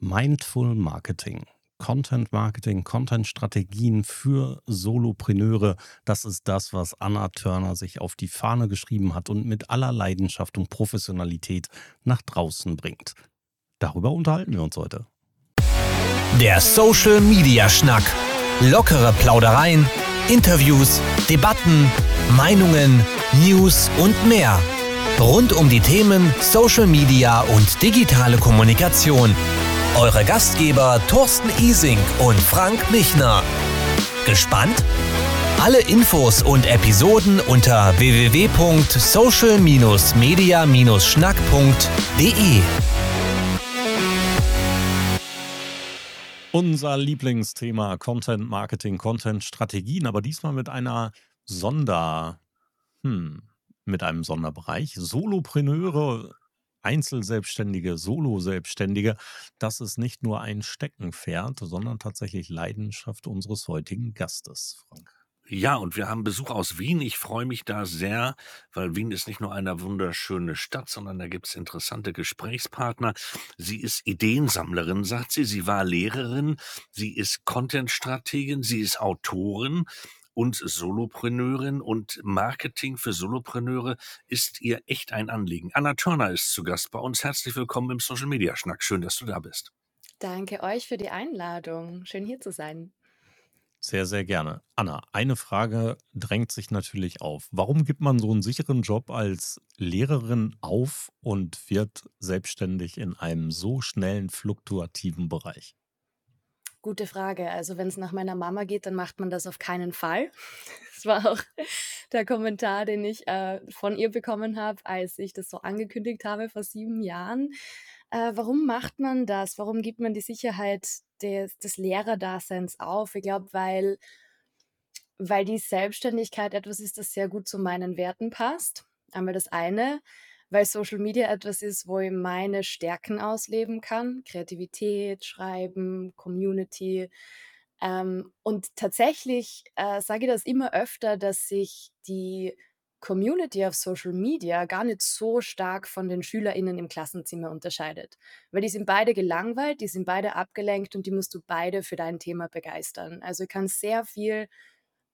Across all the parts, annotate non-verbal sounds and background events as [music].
Mindful Marketing. Content Marketing, Content Strategien für Solopreneure. Das ist das, was Anna Turner sich auf die Fahne geschrieben hat und mit aller Leidenschaft und Professionalität nach draußen bringt. Darüber unterhalten wir uns heute. Der Social Media Schnack. Lockere Plaudereien, Interviews, Debatten, Meinungen, News und mehr. Rund um die Themen Social Media und digitale Kommunikation eure Gastgeber Thorsten Ising und Frank Michner. Gespannt? Alle Infos und Episoden unter www.social-media-schnack.de. Unser Lieblingsthema Content Marketing, Content Strategien, aber diesmal mit einer Sonder, hm, mit einem Sonderbereich. Solopreneure Einzelselbstständige, Solo-Selbstständige, das ist nicht nur ein Steckenpferd, sondern tatsächlich Leidenschaft unseres heutigen Gastes, Frank. Ja, und wir haben Besuch aus Wien. Ich freue mich da sehr, weil Wien ist nicht nur eine wunderschöne Stadt, sondern da gibt es interessante Gesprächspartner. Sie ist Ideensammlerin, sagt sie. Sie war Lehrerin. Sie ist Content-Strategin. Sie ist Autorin und Solopreneurin und Marketing für Solopreneure ist ihr echt ein Anliegen. Anna Turner ist zu Gast bei uns. Herzlich willkommen im Social Media Schnack. Schön, dass du da bist. Danke euch für die Einladung. Schön hier zu sein. Sehr, sehr gerne. Anna, eine Frage drängt sich natürlich auf. Warum gibt man so einen sicheren Job als Lehrerin auf und wird selbstständig in einem so schnellen, fluktuativen Bereich? Gute Frage. Also wenn es nach meiner Mama geht, dann macht man das auf keinen Fall. [laughs] Das war auch der Kommentar, den ich äh, von ihr bekommen habe, als ich das so angekündigt habe vor sieben Jahren. Äh, warum macht man das? Warum gibt man die Sicherheit des, des Lehrerdaseins auf? Ich glaube, weil, weil die Selbstständigkeit etwas ist, das sehr gut zu meinen Werten passt. Einmal das eine weil Social Media etwas ist, wo ich meine Stärken ausleben kann. Kreativität, Schreiben, Community. Ähm, und tatsächlich äh, sage ich das immer öfter, dass sich die Community auf Social Media gar nicht so stark von den SchülerInnen im Klassenzimmer unterscheidet. Weil die sind beide gelangweilt, die sind beide abgelenkt und die musst du beide für dein Thema begeistern. Also ich kann sehr viel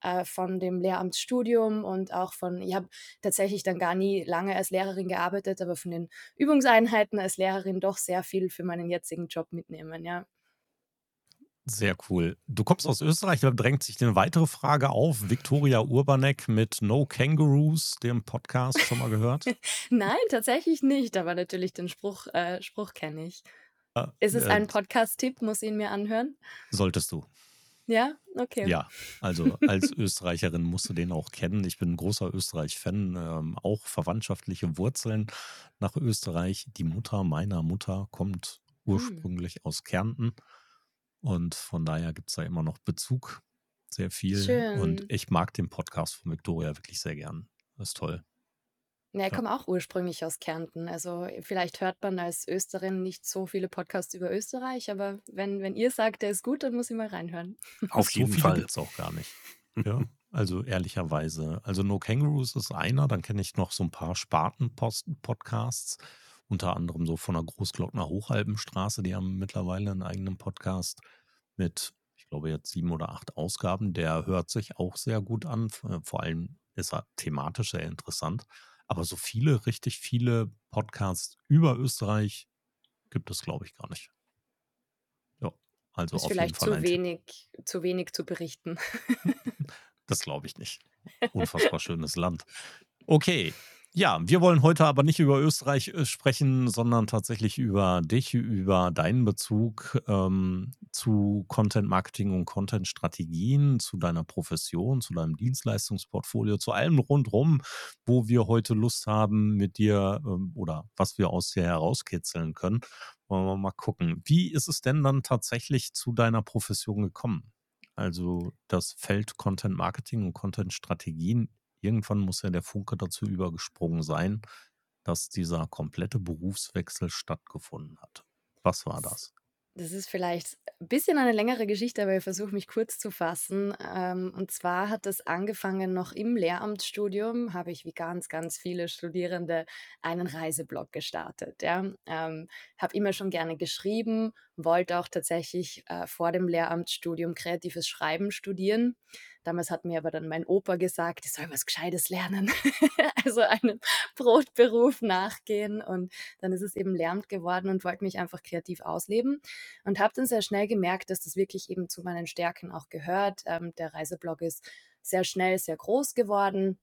äh, von dem Lehramtsstudium und auch von, ich habe tatsächlich dann gar nie lange als Lehrerin gearbeitet, aber von den Übungseinheiten als Lehrerin doch sehr viel für meinen jetzigen Job mitnehmen, ja. Sehr cool. Du kommst aus Österreich, da drängt sich eine weitere Frage auf. Viktoria Urbanek mit No Kangaroos, dem Podcast, schon mal gehört? [laughs] Nein, tatsächlich nicht, aber natürlich den Spruch, äh, Spruch kenne ich. Ah, Ist es äh, ein Podcast-Tipp? Muss ich ihn mir anhören? Solltest du. Ja, okay. Ja, also als Österreicherin musst du den auch kennen. Ich bin ein großer Österreich-Fan, ähm, auch verwandtschaftliche Wurzeln nach Österreich. Die Mutter meiner Mutter kommt hm. ursprünglich hm. aus Kärnten und von daher gibt es da immer noch Bezug, sehr viel. Schön. Und ich mag den Podcast von Victoria wirklich sehr gern. Das ist toll. Ja, ich komme auch ursprünglich aus Kärnten. Also vielleicht hört man als Österin nicht so viele Podcasts über Österreich, aber wenn, wenn ihr sagt, der ist gut, dann muss ich mal reinhören. Auf jeden so Fall. es auch gar nicht. Ja, also ehrlicherweise. Also No Kangaroos ist einer, dann kenne ich noch so ein paar Sparten-Podcasts, unter anderem so von der Großglockner Hochalpenstraße, die haben mittlerweile einen eigenen Podcast mit, ich glaube jetzt sieben oder acht Ausgaben. Der hört sich auch sehr gut an, vor allem ist er thematisch sehr interessant. Aber so viele, richtig viele Podcasts über Österreich gibt es, glaube ich, gar nicht. Ja, also ist auf vielleicht jeden Fall zu wenig, zu wenig zu berichten. [laughs] das glaube ich nicht. Unfassbar schönes Land. Okay, ja, wir wollen heute aber nicht über Österreich äh, sprechen, sondern tatsächlich über dich, über deinen Bezug ähm, zu Content Marketing und Content Strategien, zu deiner Profession, zu deinem Dienstleistungsportfolio, zu allem rundherum, wo wir heute Lust haben mit dir ähm, oder was wir aus dir herauskitzeln können. Wollen wir mal gucken. Wie ist es denn dann tatsächlich zu deiner Profession gekommen? Also das Feld Content Marketing und Content Strategien irgendwann muss ja der Funke dazu übergesprungen sein, dass dieser komplette Berufswechsel stattgefunden hat. Was war das? Das ist vielleicht ein bisschen eine längere Geschichte, aber ich versuche mich kurz zu fassen. Ähm, und zwar hat das angefangen noch im Lehramtsstudium, habe ich wie ganz, ganz viele Studierende einen Reiseblog gestartet. Ja? Ähm, habe immer schon gerne geschrieben, wollte auch tatsächlich äh, vor dem Lehramtsstudium kreatives Schreiben studieren. Damals hat mir aber dann mein Opa gesagt, ich soll was Gescheites lernen, [laughs] also einen Brotberuf nachgehen. Und dann ist es eben Lehramt geworden und wollte mich einfach kreativ ausleben. Und habe dann sehr schnell gemerkt, dass das wirklich eben zu meinen Stärken auch gehört. Ähm, der Reiseblog ist sehr schnell sehr groß geworden.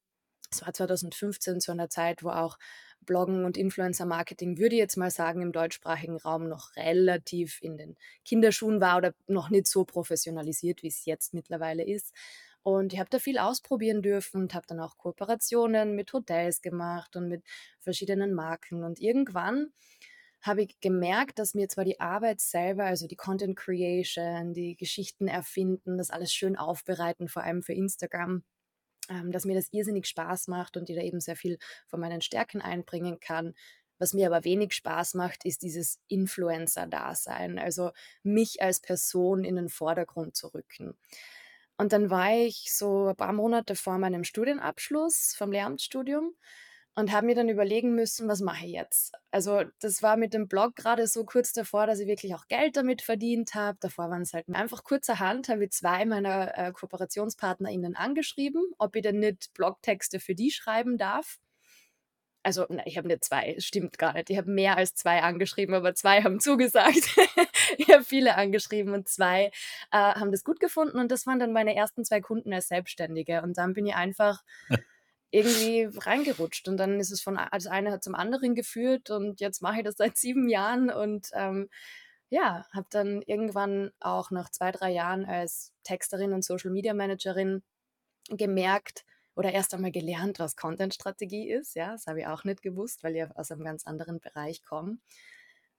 Es war 2015 zu einer Zeit, wo auch Bloggen und Influencer-Marketing, würde ich jetzt mal sagen, im deutschsprachigen Raum noch relativ in den Kinderschuhen war oder noch nicht so professionalisiert, wie es jetzt mittlerweile ist. Und ich habe da viel ausprobieren dürfen und habe dann auch Kooperationen mit Hotels gemacht und mit verschiedenen Marken. Und irgendwann habe ich gemerkt, dass mir zwar die Arbeit selber, also die Content Creation, die Geschichten erfinden, das alles schön aufbereiten, vor allem für Instagram, ähm, dass mir das irrsinnig Spaß macht und ich da eben sehr viel von meinen Stärken einbringen kann. Was mir aber wenig Spaß macht, ist dieses Influencer-Dasein, also mich als Person in den Vordergrund zu rücken. Und dann war ich so ein paar Monate vor meinem Studienabschluss vom Lehramtsstudium und habe mir dann überlegen müssen, was mache ich jetzt? Also das war mit dem Blog gerade so kurz davor, dass ich wirklich auch Geld damit verdient habe. Davor waren es halt einfach kurzerhand, habe ich zwei meiner äh, KooperationspartnerInnen angeschrieben, ob ich denn nicht Blogtexte für die schreiben darf also na, ich habe nicht zwei, stimmt gar nicht. Ich habe mehr als zwei angeschrieben, aber zwei haben zugesagt. [laughs] ich habe viele angeschrieben und zwei äh, haben das gut gefunden und das waren dann meine ersten zwei Kunden als Selbstständige. Und dann bin ich einfach [laughs] irgendwie reingerutscht und dann ist es von das eine hat zum anderen geführt und jetzt mache ich das seit sieben Jahren und ähm, ja, habe dann irgendwann auch nach zwei, drei Jahren als Texterin und Social Media Managerin gemerkt, oder erst einmal gelernt, was Content-Strategie ist. Ja, das habe ich auch nicht gewusst, weil ich aus einem ganz anderen Bereich komme.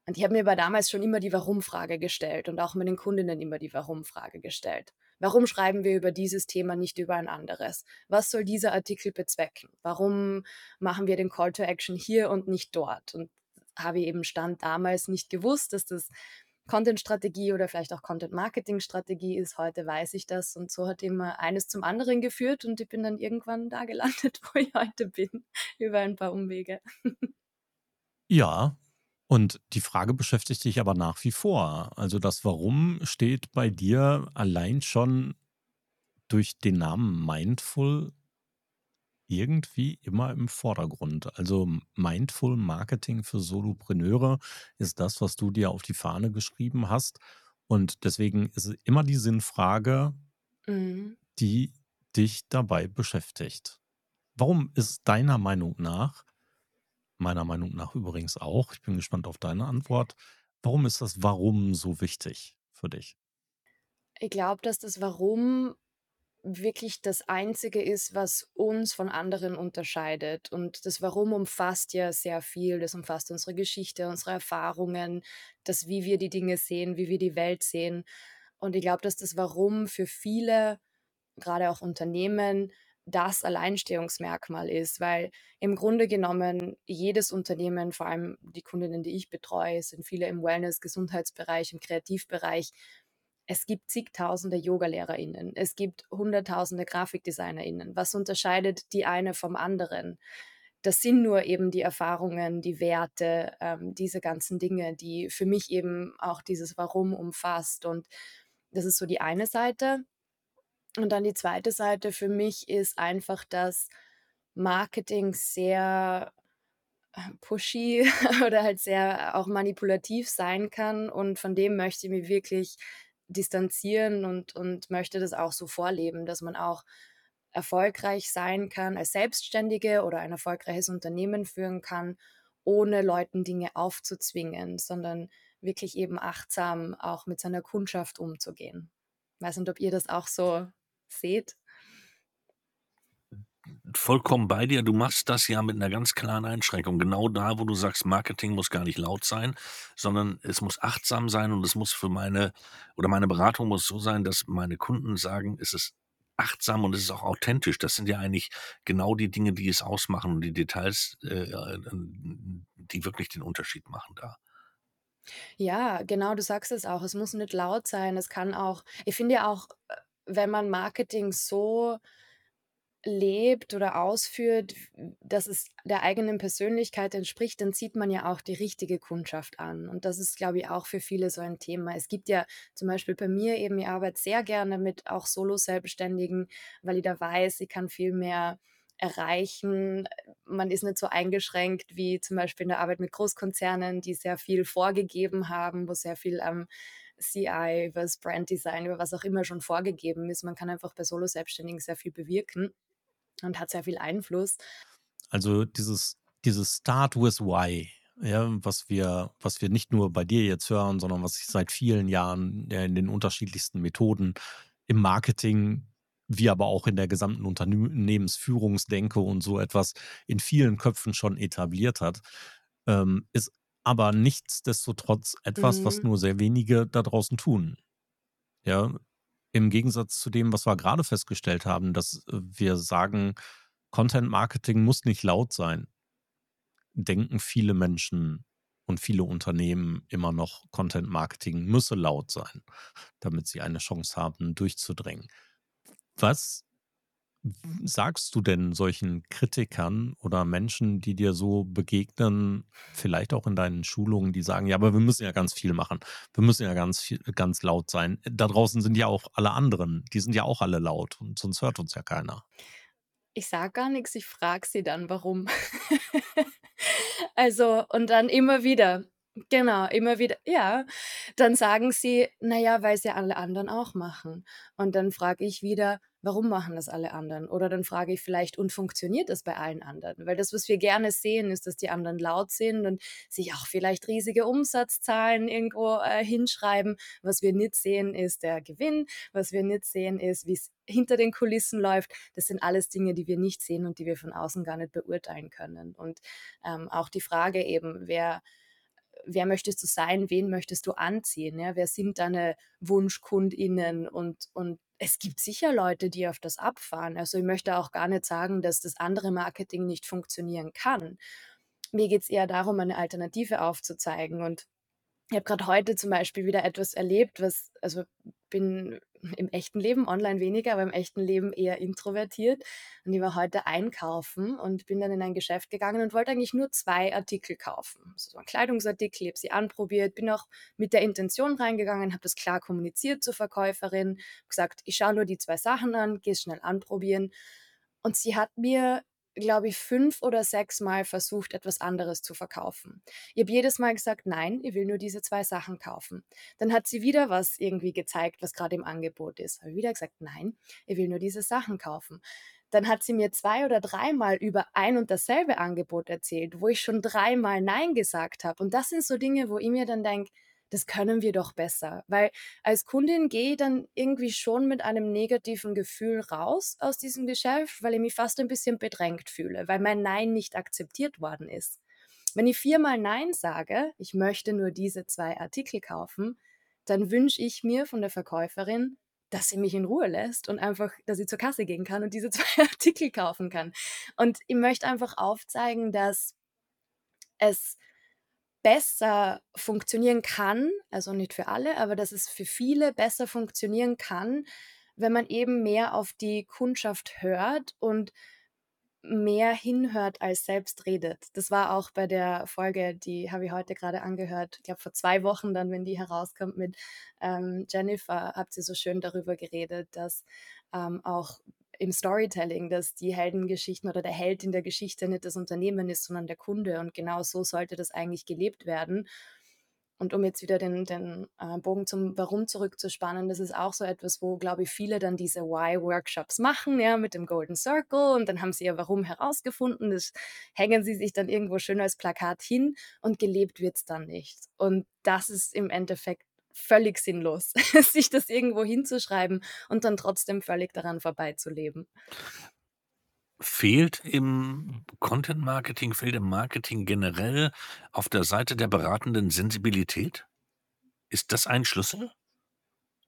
Und ich habe mir aber damals schon immer die Warum-Frage gestellt und auch meinen Kundinnen immer die Warum-Frage gestellt. Warum schreiben wir über dieses Thema nicht über ein anderes? Was soll dieser Artikel bezwecken? Warum machen wir den Call to Action hier und nicht dort? Und habe ich eben Stand damals nicht gewusst, dass das Content-Strategie oder vielleicht auch Content-Marketing-Strategie ist. Heute weiß ich das und so hat immer eines zum anderen geführt und ich bin dann irgendwann da gelandet, [laughs] wo ich heute bin, [laughs] über ein paar Umwege. Ja, und die Frage beschäftigt dich aber nach wie vor. Also das Warum steht bei dir allein schon durch den Namen Mindful irgendwie immer im Vordergrund. Also Mindful Marketing für Solopreneure ist das, was du dir auf die Fahne geschrieben hast. Und deswegen ist es immer die Sinnfrage, mhm. die dich dabei beschäftigt. Warum ist deiner Meinung nach, meiner Meinung nach übrigens auch, ich bin gespannt auf deine Antwort, warum ist das Warum so wichtig für dich? Ich glaube, dass das Warum wirklich das Einzige ist, was uns von anderen unterscheidet. Und das Warum umfasst ja sehr viel. Das umfasst unsere Geschichte, unsere Erfahrungen, das, wie wir die Dinge sehen, wie wir die Welt sehen. Und ich glaube, dass das Warum für viele, gerade auch Unternehmen, das Alleinstehungsmerkmal ist, weil im Grunde genommen jedes Unternehmen, vor allem die Kundinnen, die ich betreue, sind viele im Wellness, Gesundheitsbereich, im Kreativbereich, es gibt zigtausende Yogalehrerinnen, es gibt hunderttausende Grafikdesignerinnen. Was unterscheidet die eine vom anderen? Das sind nur eben die Erfahrungen, die Werte, ähm, diese ganzen Dinge, die für mich eben auch dieses Warum umfasst. Und das ist so die eine Seite. Und dann die zweite Seite für mich ist einfach, dass Marketing sehr äh, pushy [laughs] oder halt sehr auch manipulativ sein kann. Und von dem möchte ich mir wirklich distanzieren und, und möchte das auch so vorleben, dass man auch erfolgreich sein kann als Selbstständige oder ein erfolgreiches Unternehmen führen kann, ohne Leuten Dinge aufzuzwingen, sondern wirklich eben achtsam auch mit seiner Kundschaft umzugehen. Ich weiß nicht, ob ihr das auch so seht vollkommen bei dir. Du machst das ja mit einer ganz klaren Einschränkung. Genau da, wo du sagst, Marketing muss gar nicht laut sein, sondern es muss achtsam sein und es muss für meine oder meine Beratung muss so sein, dass meine Kunden sagen, es ist achtsam und es ist auch authentisch. Das sind ja eigentlich genau die Dinge, die es ausmachen und die Details, äh, die wirklich den Unterschied machen da. Ja, genau, du sagst es auch. Es muss nicht laut sein. Es kann auch ich finde ja auch, äh, wenn man Marketing so lebt oder ausführt, dass es der eigenen Persönlichkeit entspricht, dann zieht man ja auch die richtige Kundschaft an. Und das ist, glaube ich, auch für viele so ein Thema. Es gibt ja zum Beispiel bei mir eben, ich arbeite sehr gerne mit auch Solo-Selbstständigen, weil ich da weiß, ich kann viel mehr erreichen. Man ist nicht so eingeschränkt wie zum Beispiel in der Arbeit mit Großkonzernen, die sehr viel vorgegeben haben, wo sehr viel am CI, über das Branddesign, über was auch immer schon vorgegeben ist. Man kann einfach bei Solo-Selbstständigen sehr viel bewirken und hat sehr viel Einfluss. Also dieses, dieses Start with Why, ja, was wir, was wir nicht nur bei dir jetzt hören, sondern was ich seit vielen Jahren ja, in den unterschiedlichsten Methoden im Marketing, wie aber auch in der gesamten Unternehmensführungsdenke und so etwas in vielen Köpfen schon etabliert hat, ähm, ist aber nichtsdestotrotz etwas, mhm. was nur sehr wenige da draußen tun. Ja, im Gegensatz zu dem, was wir gerade festgestellt haben, dass wir sagen, Content Marketing muss nicht laut sein, denken viele Menschen und viele Unternehmen immer noch, Content Marketing müsse laut sein, damit sie eine Chance haben, durchzudringen. Was sagst du denn solchen Kritikern oder Menschen, die dir so begegnen, vielleicht auch in deinen Schulungen, die sagen, ja, aber wir müssen ja ganz viel machen. Wir müssen ja ganz viel, ganz laut sein. Da draußen sind ja auch alle anderen, die sind ja auch alle laut und sonst hört uns ja keiner. Ich sage gar nichts, ich frage sie dann, warum. [laughs] also, und dann immer wieder, Genau, immer wieder ja. Dann sagen sie: „Na ja, weil's ja alle anderen auch machen.“ Und dann frage ich wieder: „Warum machen das alle anderen?“ Oder dann frage ich vielleicht: „Und funktioniert das bei allen anderen?“ Weil das, was wir gerne sehen, ist, dass die anderen laut sind und sich auch vielleicht riesige Umsatzzahlen irgendwo, äh, hinschreiben. Was wir nicht sehen, ist der Gewinn. Was wir nicht sehen, ist, wie es hinter den Kulissen läuft. Das sind alles Dinge, die wir nicht sehen und die wir von außen gar nicht beurteilen können. Und, ähm, auch die Frage eben, wer wer möchtest du sein, wen möchtest du anziehen, ja? wer sind deine WunschkundInnen und, und es gibt sicher Leute, die auf das abfahren. Also ich möchte auch gar nicht sagen, dass das andere Marketing nicht funktionieren kann. Mir geht es eher darum, eine Alternative aufzuzeigen und ich habe gerade heute zum Beispiel wieder etwas erlebt, was, also bin im echten Leben, online weniger, aber im echten Leben eher introvertiert. Und ich war heute einkaufen und bin dann in ein Geschäft gegangen und wollte eigentlich nur zwei Artikel kaufen. So ein Kleidungsartikel, ich habe sie anprobiert, bin auch mit der Intention reingegangen, habe das klar kommuniziert zur Verkäuferin, gesagt, ich schaue nur die zwei Sachen an, gehe es schnell anprobieren. Und sie hat mir glaube ich, fünf oder sechs Mal versucht, etwas anderes zu verkaufen. Ich habe jedes Mal gesagt, nein, ich will nur diese zwei Sachen kaufen. Dann hat sie wieder was irgendwie gezeigt, was gerade im Angebot ist. Habe wieder gesagt, nein, ich will nur diese Sachen kaufen. Dann hat sie mir zwei oder dreimal über ein und dasselbe Angebot erzählt, wo ich schon dreimal Nein gesagt habe. Und das sind so Dinge, wo ich mir dann denke, das können wir doch besser. Weil als Kundin gehe ich dann irgendwie schon mit einem negativen Gefühl raus aus diesem Geschäft, weil ich mich fast ein bisschen bedrängt fühle, weil mein Nein nicht akzeptiert worden ist. Wenn ich viermal Nein sage, ich möchte nur diese zwei Artikel kaufen, dann wünsche ich mir von der Verkäuferin, dass sie mich in Ruhe lässt und einfach, dass ich zur Kasse gehen kann und diese [laughs] zwei Artikel kaufen kann. Und ich möchte einfach aufzeigen, dass es besser funktionieren kann, also nicht für alle, aber dass es für viele besser funktionieren kann, wenn man eben mehr auf die Kundschaft hört und mehr hinhört als selbst redet. Das war auch bei der Folge, die habe ich heute gerade angehört, ich glaube vor zwei Wochen dann, wenn die herauskommt mit ähm, Jennifer, habt ihr so schön darüber geredet, dass ähm, auch im Storytelling, dass die Heldengeschichten oder der Held in der Geschichte nicht das Unternehmen ist, sondern der Kunde. Und genau so sollte das eigentlich gelebt werden. Und um jetzt wieder den, den äh, Bogen zum Warum zurückzuspannen, das ist auch so etwas, wo, glaube ich, viele dann diese Why-Workshops machen, ja, mit dem Golden Circle und dann haben sie ihr Warum herausgefunden, das hängen sie sich dann irgendwo schön als Plakat hin und gelebt wird es dann nicht. Und das ist im Endeffekt völlig sinnlos, [laughs] sich das irgendwo hinzuschreiben und dann trotzdem völlig daran vorbeizuleben. Fehlt im Content Marketing, fehlt im Marketing generell auf der Seite der Beratenden Sensibilität? Ist das ein Schlüssel?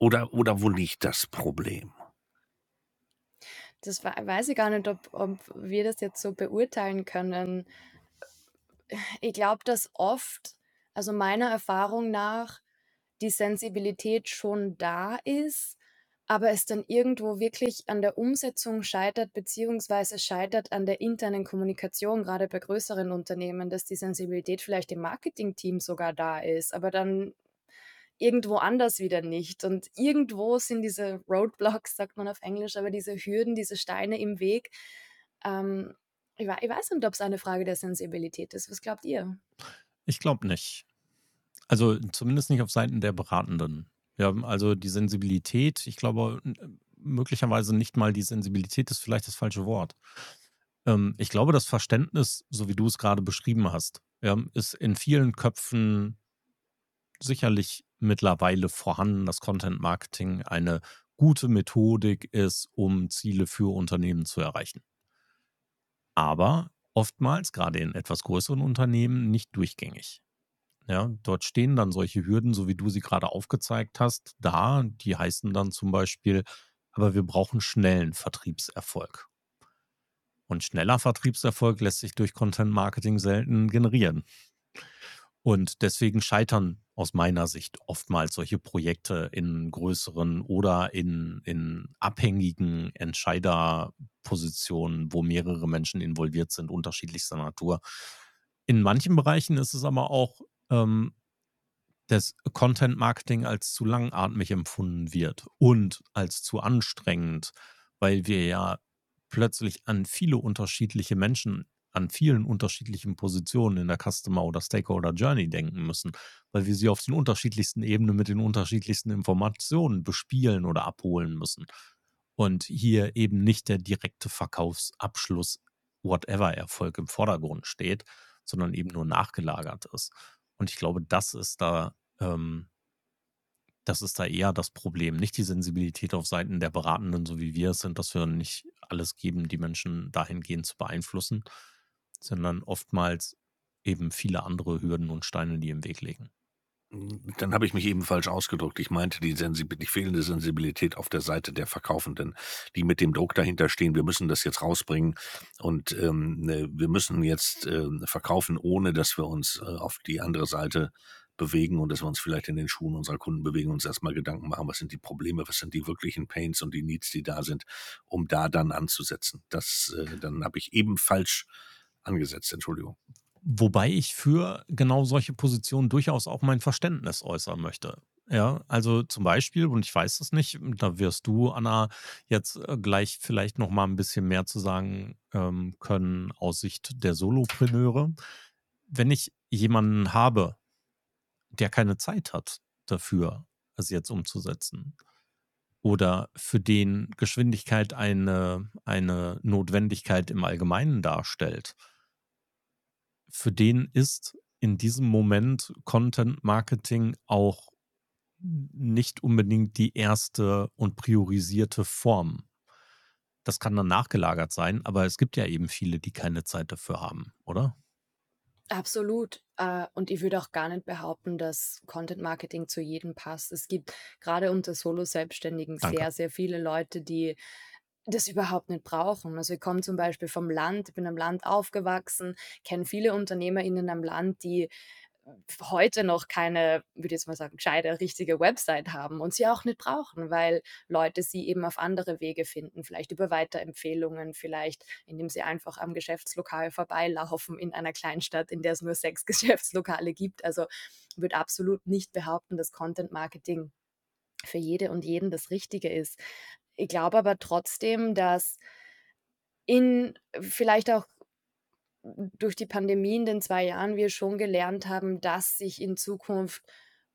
Oder, oder wo liegt das Problem? Das weiß ich gar nicht, ob, ob wir das jetzt so beurteilen können. Ich glaube, dass oft also meiner Erfahrung nach die Sensibilität schon da ist, aber es dann irgendwo wirklich an der Umsetzung scheitert, beziehungsweise scheitert an der internen Kommunikation, gerade bei größeren Unternehmen, dass die Sensibilität vielleicht im Marketingteam sogar da ist, aber dann irgendwo anders wieder nicht. Und irgendwo sind diese Roadblocks, sagt man auf Englisch, aber diese Hürden, diese Steine im Weg. Ähm, ich, ich weiß nicht, ob es eine Frage der Sensibilität ist. Was glaubt ihr? Ich glaube nicht. Also zumindest nicht auf Seiten der Beratenden. Ja, also die Sensibilität, ich glaube, möglicherweise nicht mal die Sensibilität ist vielleicht das falsche Wort. Ähm, ich glaube, das Verständnis, so wie du es gerade beschrieben hast, ist in vielen Köpfen sicherlich mittlerweile vorhanden, dass Content Marketing eine gute Methodik ist, um Ziele für Unternehmen zu erreichen. Aber oftmals, gerade in etwas größeren Unternehmen, nicht durchgängig. Ja, dort stehen dann solche Hürden, so wie du sie gerade aufgezeigt hast, da. Die heißen dann zum Beispiel, aber wir brauchen schnellen Vertriebserfolg. Und schneller Vertriebserfolg lässt sich durch Content Marketing selten generieren. Und deswegen scheitern aus meiner Sicht oftmals solche Projekte in größeren oder in, in abhängigen Entscheiderpositionen, wo mehrere Menschen involviert sind, unterschiedlichster Natur. In manchen Bereichen ist es aber auch ähm, das Content Marketing als zu langatmig empfunden wird und als zu anstrengend, weil wir ja plötzlich an viele unterschiedliche Menschen an vielen unterschiedlichen Positionen in der Customer oder Stakeholder Journey denken müssen, weil wir sie auf den unterschiedlichsten Ebenen mit den unterschiedlichsten Informationen bespielen oder abholen müssen. Und hier eben nicht der direkte Verkaufsabschluss, whatever Erfolg im Vordergrund steht, sondern eben nur nachgelagert ist. Und ich glaube, das ist da, ähm, das ist da eher das Problem. Nicht die Sensibilität auf Seiten der Beratenden, so wie wir es sind, dass wir nicht alles geben, die Menschen dahingehend zu beeinflussen, sondern oftmals eben viele andere Hürden und Steine, die im Weg liegen. Dann habe ich mich eben falsch ausgedrückt. Ich meinte die, Sensibil die fehlende Sensibilität auf der Seite der Verkaufenden, die mit dem Druck dahinter stehen. Wir müssen das jetzt rausbringen und ähm, ne, wir müssen jetzt äh, verkaufen, ohne dass wir uns äh, auf die andere Seite bewegen und dass wir uns vielleicht in den Schuhen unserer Kunden bewegen und uns erstmal Gedanken machen, was sind die Probleme, was sind die wirklichen Pains und die Needs, die da sind, um da dann anzusetzen. Das, äh, dann habe ich eben falsch angesetzt, Entschuldigung. Wobei ich für genau solche Positionen durchaus auch mein Verständnis äußern möchte. Ja, also zum Beispiel, und ich weiß es nicht, da wirst du, Anna, jetzt äh, gleich vielleicht noch mal ein bisschen mehr zu sagen ähm, können aus Sicht der Solopreneure. Wenn ich jemanden habe, der keine Zeit hat dafür, es jetzt umzusetzen, oder für den Geschwindigkeit eine, eine Notwendigkeit im Allgemeinen darstellt, für den ist in diesem Moment Content Marketing auch nicht unbedingt die erste und priorisierte Form. Das kann dann nachgelagert sein, aber es gibt ja eben viele, die keine Zeit dafür haben, oder? Absolut. Äh, und ich würde auch gar nicht behaupten, dass Content Marketing zu jedem passt. Es gibt gerade unter Solo-Selbstständigen sehr, sehr viele Leute, die das überhaupt nicht brauchen. Also ich komme zum Beispiel vom Land, ich bin am Land aufgewachsen, kenne viele UnternehmerInnen am Land, die heute noch keine, würde ich jetzt mal sagen, gescheite, richtige Website haben und sie auch nicht brauchen, weil Leute sie eben auf andere Wege finden, vielleicht über Weiterempfehlungen, vielleicht indem sie einfach am Geschäftslokal vorbeilaufen in einer Kleinstadt, in der es nur sechs [laughs] Geschäftslokale gibt. Also würde absolut nicht behaupten, dass Content Marketing für jede und jeden das Richtige ist. Ich glaube aber trotzdem, dass in vielleicht auch durch die Pandemie in den zwei Jahren wir schon gelernt haben, dass sich in Zukunft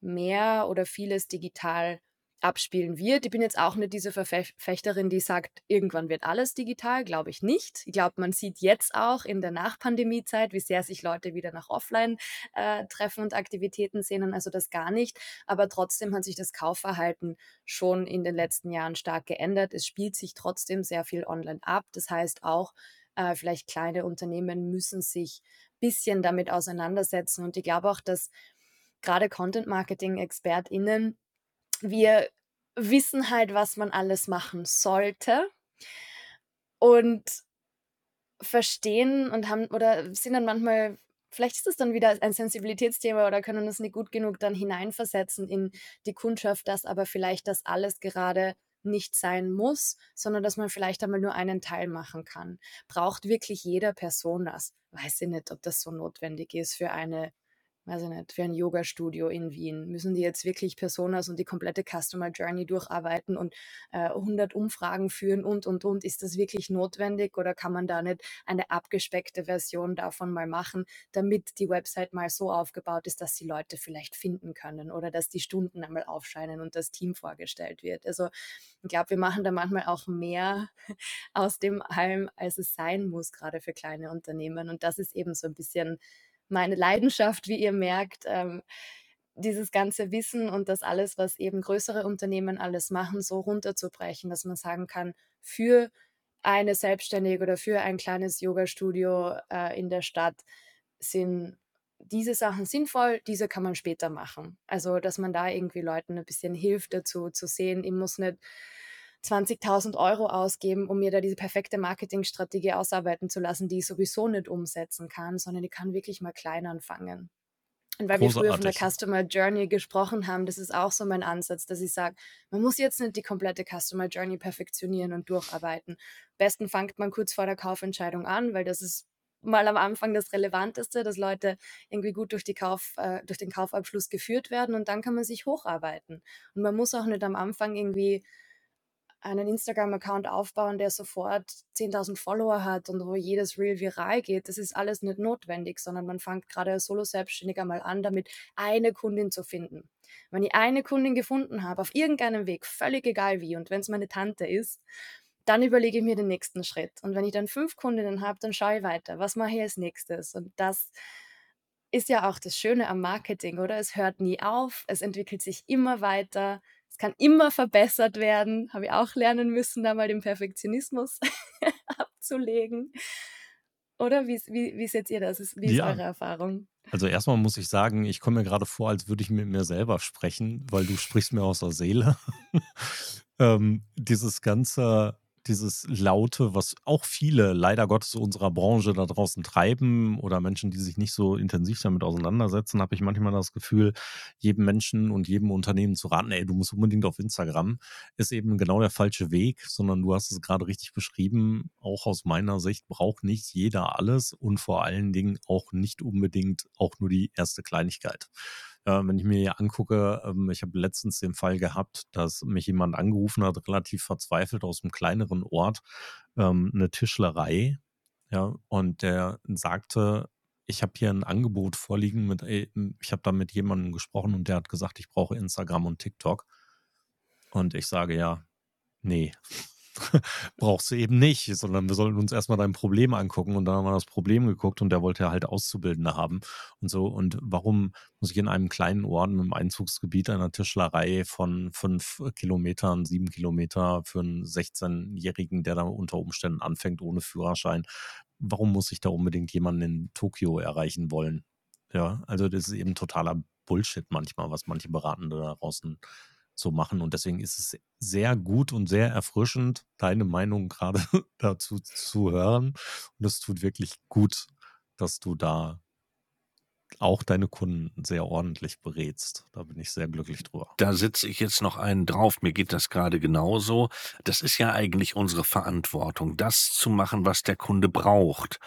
mehr oder vieles digital abspielen wird. Ich bin jetzt auch nicht diese Verfechterin, die sagt, irgendwann wird alles digital, glaube ich nicht. Ich glaube, man sieht jetzt auch in der Nachpandemie-Zeit, wie sehr sich Leute wieder nach Offline-Treffen äh, und Aktivitäten sehnen, also das gar nicht. Aber trotzdem hat sich das Kaufverhalten schon in den letzten Jahren stark geändert. Es spielt sich trotzdem sehr viel online ab. Das heißt auch, äh, vielleicht kleine Unternehmen müssen sich ein bisschen damit auseinandersetzen. Und ich glaube auch, dass gerade Content-Marketing-ExpertInnen, wir wissen halt, was man alles machen sollte und verstehen und haben oder sind dann manchmal vielleicht ist es dann wieder ein Sensibilitätsthema oder können uns nicht gut genug dann hineinversetzen in die Kundschaft, dass aber vielleicht das alles gerade nicht sein muss, sondern dass man vielleicht einmal nur einen Teil machen kann. Braucht wirklich jeder Person das? Weiß ich nicht, ob das so notwendig ist für eine weiß ich nicht, für ein Yoga-Studio in Wien? Müssen die jetzt wirklich Personas und die komplette Customer Journey durcharbeiten und äh, 100 Umfragen führen und, und, und? Ist das wirklich notwendig oder kann man da nicht eine abgespeckte Version davon mal machen, damit die Website mal so aufgebaut ist, dass die Leute vielleicht finden können oder dass die Stunden einmal aufscheinen und das Team vorgestellt wird? Also ich glaube, wir machen da manchmal auch mehr [laughs] aus dem Halm, als es sein muss, gerade für kleine Unternehmen. Und das ist eben so ein bisschen meine Leidenschaft, wie ihr merkt. Ähm, dieses ganze Wissen und das alles, was eben größere Unternehmen alles machen, so runterzubrechen, dass man sagen kann, für eine Selbstständige oder für ein kleines Yoga-Studio äh, in der Stadt sind diese Sachen sinnvoll, diese kann man später machen. Also, dass man da irgendwie Leuten ein bisschen hilft dazu, zu sehen, ich muss nicht 20.000 Euro ausgeben, um mir da diese perfekte Marketingstrategie ausarbeiten zu lassen, die ich sowieso nicht umsetzen kann, sondern ich kann wirklich mal klein anfangen. Und weil Großartig. wir früher von der Customer Journey gesprochen haben, das ist auch so mein Ansatz, dass ich sage, man muss jetzt nicht die komplette Customer Journey perfektionieren und durcharbeiten. Am besten fangt man kurz vor der Kaufentscheidung an, weil das ist mal am Anfang das Relevanteste, dass Leute irgendwie gut durch, die Kauf, äh, durch den Kaufabschluss geführt werden und dann kann man sich hocharbeiten. Und man muss auch nicht am Anfang irgendwie einen Instagram-Account aufbauen, der sofort 10.000 Follower hat und wo jedes Reel viral geht. Das ist alles nicht notwendig, sondern man fängt gerade als Solo-Selbstständiger mal an, damit eine Kundin zu finden. Wenn ich eine Kundin gefunden habe, auf irgendeinem Weg, völlig egal wie, und wenn es meine Tante ist, dann überlege ich mir den nächsten Schritt. Und wenn ich dann fünf Kundinnen habe, dann schaue ich weiter. Was mache ich als nächstes? Und das ist ja auch das Schöne am Marketing, oder? Es hört nie auf, es entwickelt sich immer weiter kann immer verbessert werden. Habe ich auch lernen müssen, da mal den Perfektionismus [laughs] abzulegen. Oder wie, wie, wie seht ihr das? Wie ist ja. eure Erfahrung? Also erstmal muss ich sagen, ich komme mir gerade vor, als würde ich mit mir selber sprechen, weil du sprichst mir aus der Seele. [laughs] ähm, dieses ganze dieses Laute, was auch viele leider Gottes unserer Branche da draußen treiben oder Menschen, die sich nicht so intensiv damit auseinandersetzen, habe ich manchmal das Gefühl, jedem Menschen und jedem Unternehmen zu raten, ey, du musst unbedingt auf Instagram, ist eben genau der falsche Weg, sondern du hast es gerade richtig beschrieben, auch aus meiner Sicht braucht nicht jeder alles und vor allen Dingen auch nicht unbedingt auch nur die erste Kleinigkeit. Äh, wenn ich mir hier angucke, ähm, ich habe letztens den Fall gehabt, dass mich jemand angerufen hat, relativ verzweifelt aus einem kleineren Ort, ähm, eine Tischlerei. Ja, und der sagte, ich habe hier ein Angebot vorliegen mit, ich habe da mit jemandem gesprochen und der hat gesagt, ich brauche Instagram und TikTok. Und ich sage ja, nee, [laughs] brauchst du eben nicht, sondern wir sollten uns erstmal dein Problem angucken und dann haben wir das Problem geguckt und der wollte halt Auszubildende haben und so. Und warum muss ich in einem kleinen Ort im Einzugsgebiet einer Tischlerei von fünf Kilometern, sieben Kilometer für einen 16-Jährigen, der da unter Umständen anfängt ohne Führerschein, warum muss ich da unbedingt jemanden in Tokio erreichen wollen? Ja, also das ist eben totaler Bullshit manchmal, was manche Beratende da draußen so machen. Und deswegen ist es sehr gut und sehr erfrischend, deine Meinung gerade [laughs] dazu zu hören. Und es tut wirklich gut, dass du da auch deine Kunden sehr ordentlich berätst. Da bin ich sehr glücklich drüber. Da sitze ich jetzt noch einen drauf. Mir geht das gerade genauso. Das ist ja eigentlich unsere Verantwortung, das zu machen, was der Kunde braucht.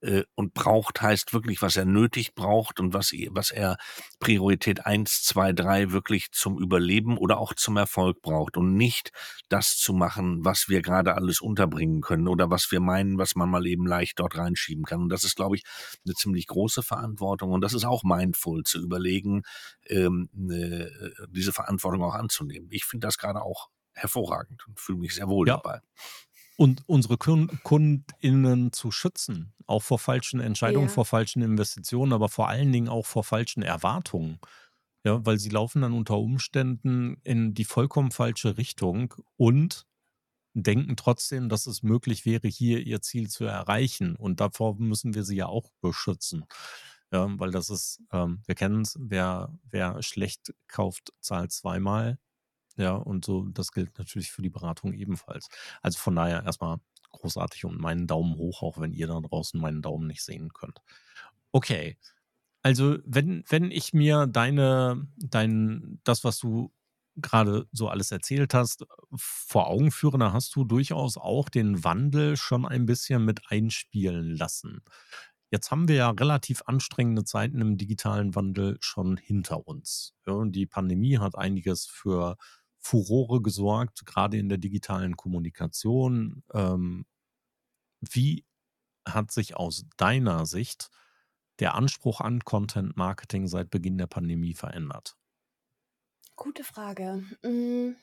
Äh, und braucht heißt wirklich, was er nötig braucht und was, was er Priorität eins, zwei, drei wirklich zum Überleben oder auch zum Erfolg braucht und nicht das zu machen, was wir gerade alles unterbringen können oder was wir meinen, was man mal eben leicht dort reinschieben kann. Und das ist, glaube ich, eine ziemlich große Verantwortung und das ist auch mindful zu überlegen, ähm, ne, diese Verantwortung auch anzunehmen. Ich finde das gerade auch hervorragend und fühle mich sehr wohl ja. dabei und unsere KundInnen zu schützen, auch vor falschen Entscheidungen, ja. vor falschen Investitionen, aber vor allen Dingen auch vor falschen Erwartungen. Ja, weil sie laufen dann unter Umständen in die vollkommen falsche Richtung und denken trotzdem, dass es möglich wäre, hier ihr Ziel zu erreichen. Und davor müssen wir sie ja auch beschützen. Ja, weil das ist, ähm, wir kennen es, wer, wer schlecht kauft, zahlt zweimal. Ja, und so, das gilt natürlich für die Beratung ebenfalls. Also von daher erstmal großartig und meinen Daumen hoch, auch wenn ihr da draußen meinen Daumen nicht sehen könnt. Okay. Also, wenn, wenn ich mir deine, dein, das, was du gerade so alles erzählt hast, vor Augen führe, dann hast du durchaus auch den Wandel schon ein bisschen mit einspielen lassen. Jetzt haben wir ja relativ anstrengende Zeiten im digitalen Wandel schon hinter uns. Ja, die Pandemie hat einiges für Furore gesorgt, gerade in der digitalen Kommunikation. Ähm, wie hat sich aus deiner Sicht der Anspruch an Content Marketing seit Beginn der Pandemie verändert? Gute Frage. Hm.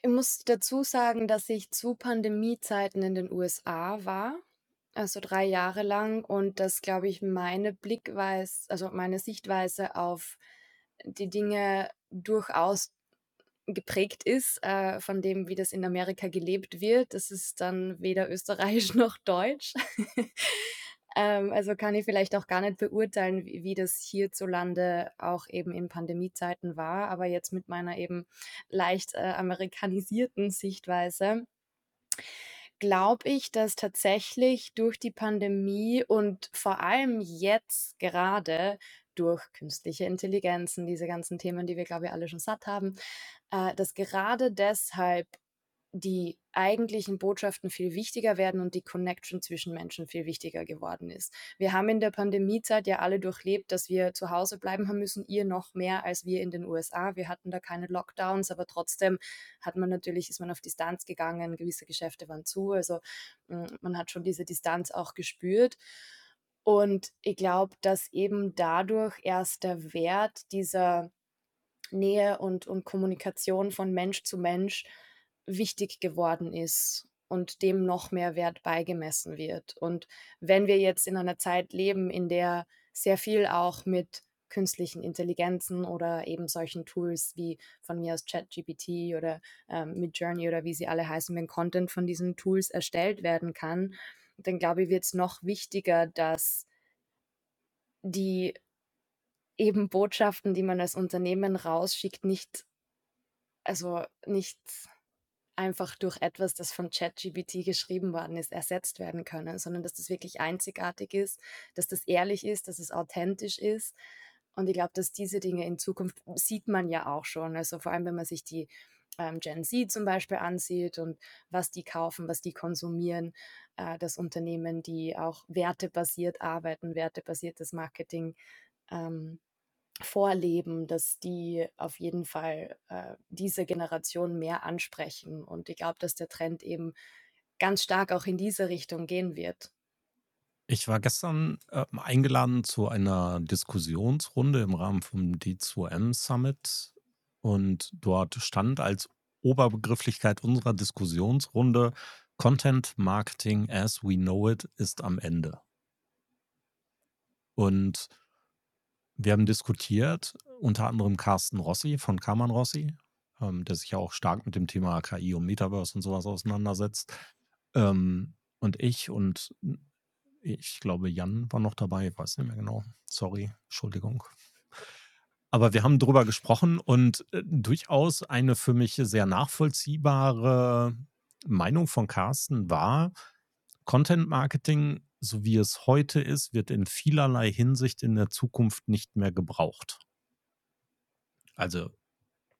Ich muss dazu sagen, dass ich zu Pandemiezeiten in den USA war, also drei Jahre lang, und dass, glaube ich, meine Blickweise, also meine Sichtweise auf die Dinge durchaus geprägt ist äh, von dem, wie das in Amerika gelebt wird. Das ist dann weder österreichisch [laughs] noch deutsch. [laughs] ähm, also kann ich vielleicht auch gar nicht beurteilen, wie, wie, das hierzulande auch eben in Pandemiezeiten war. Aber jetzt mit meiner eben leicht äh, amerikanisierten Sichtweise glaube ich, dass tatsächlich durch die Pandemie und vor allem jetzt gerade durch künstliche Intelligenzen, diese ganzen Themen, die wir, glaube ich, alle schon satt haben, äh, dass gerade deshalb die eigentlichen Botschaften viel wichtiger werden und die Connection zwischen Menschen viel wichtiger geworden ist. Wir haben in der Pandemiezeit ja alle durchlebt, dass wir zu Hause bleiben haben müssen, ihr noch mehr als wir in den USA. Wir hatten da keine Lockdowns, aber trotzdem hat man natürlich, ist man auf Distanz gegangen, gewisse Geschäfte waren zu, also hm, man hat schon diese Distanz auch gespürt. Und ich glaube, dass eben dadurch erst der Wert dieser Nähe und, und Kommunikation von Mensch zu Mensch wichtig geworden ist und dem noch mehr Wert beigemessen wird. Und wenn wir jetzt in einer Zeit leben, in der sehr viel auch mit künstlichen Intelligenzen oder eben solchen Tools wie von mir aus ChatGPT oder ähm, Midjourney oder wie sie alle heißen, wenn Content von diesen Tools erstellt werden kann, dann glaube ich, wird es noch wichtiger, dass die eben Botschaften, die man als Unternehmen rausschickt, nicht, also nicht einfach durch etwas, das von ChatGPT geschrieben worden ist, ersetzt werden können, sondern dass das wirklich einzigartig ist, dass das ehrlich ist, dass es authentisch ist. Und ich glaube, dass diese Dinge in Zukunft sieht man ja auch schon. Also vor allem, wenn man sich die ähm, Gen Z zum Beispiel ansieht und was die kaufen, was die konsumieren, äh, das Unternehmen, die auch wertebasiert arbeiten, wertebasiertes Marketing ähm, vorleben, dass die auf jeden Fall äh, diese Generation mehr ansprechen. Und ich glaube, dass der Trend eben ganz stark auch in diese Richtung gehen wird. Ich war gestern äh, eingeladen zu einer Diskussionsrunde im Rahmen vom D2M Summit und dort stand als Oberbegrifflichkeit unserer Diskussionsrunde Content Marketing as we know it ist am Ende. Und wir haben diskutiert, unter anderem Carsten Rossi von Kaman Rossi, ähm, der sich ja auch stark mit dem Thema KI und Metaverse und sowas auseinandersetzt. Ähm, und ich und ich glaube, Jan war noch dabei, ich weiß nicht mehr genau. Sorry, Entschuldigung. Aber wir haben darüber gesprochen und äh, durchaus eine für mich sehr nachvollziehbare Meinung von Carsten war, Content Marketing, so wie es heute ist, wird in vielerlei Hinsicht in der Zukunft nicht mehr gebraucht. Also,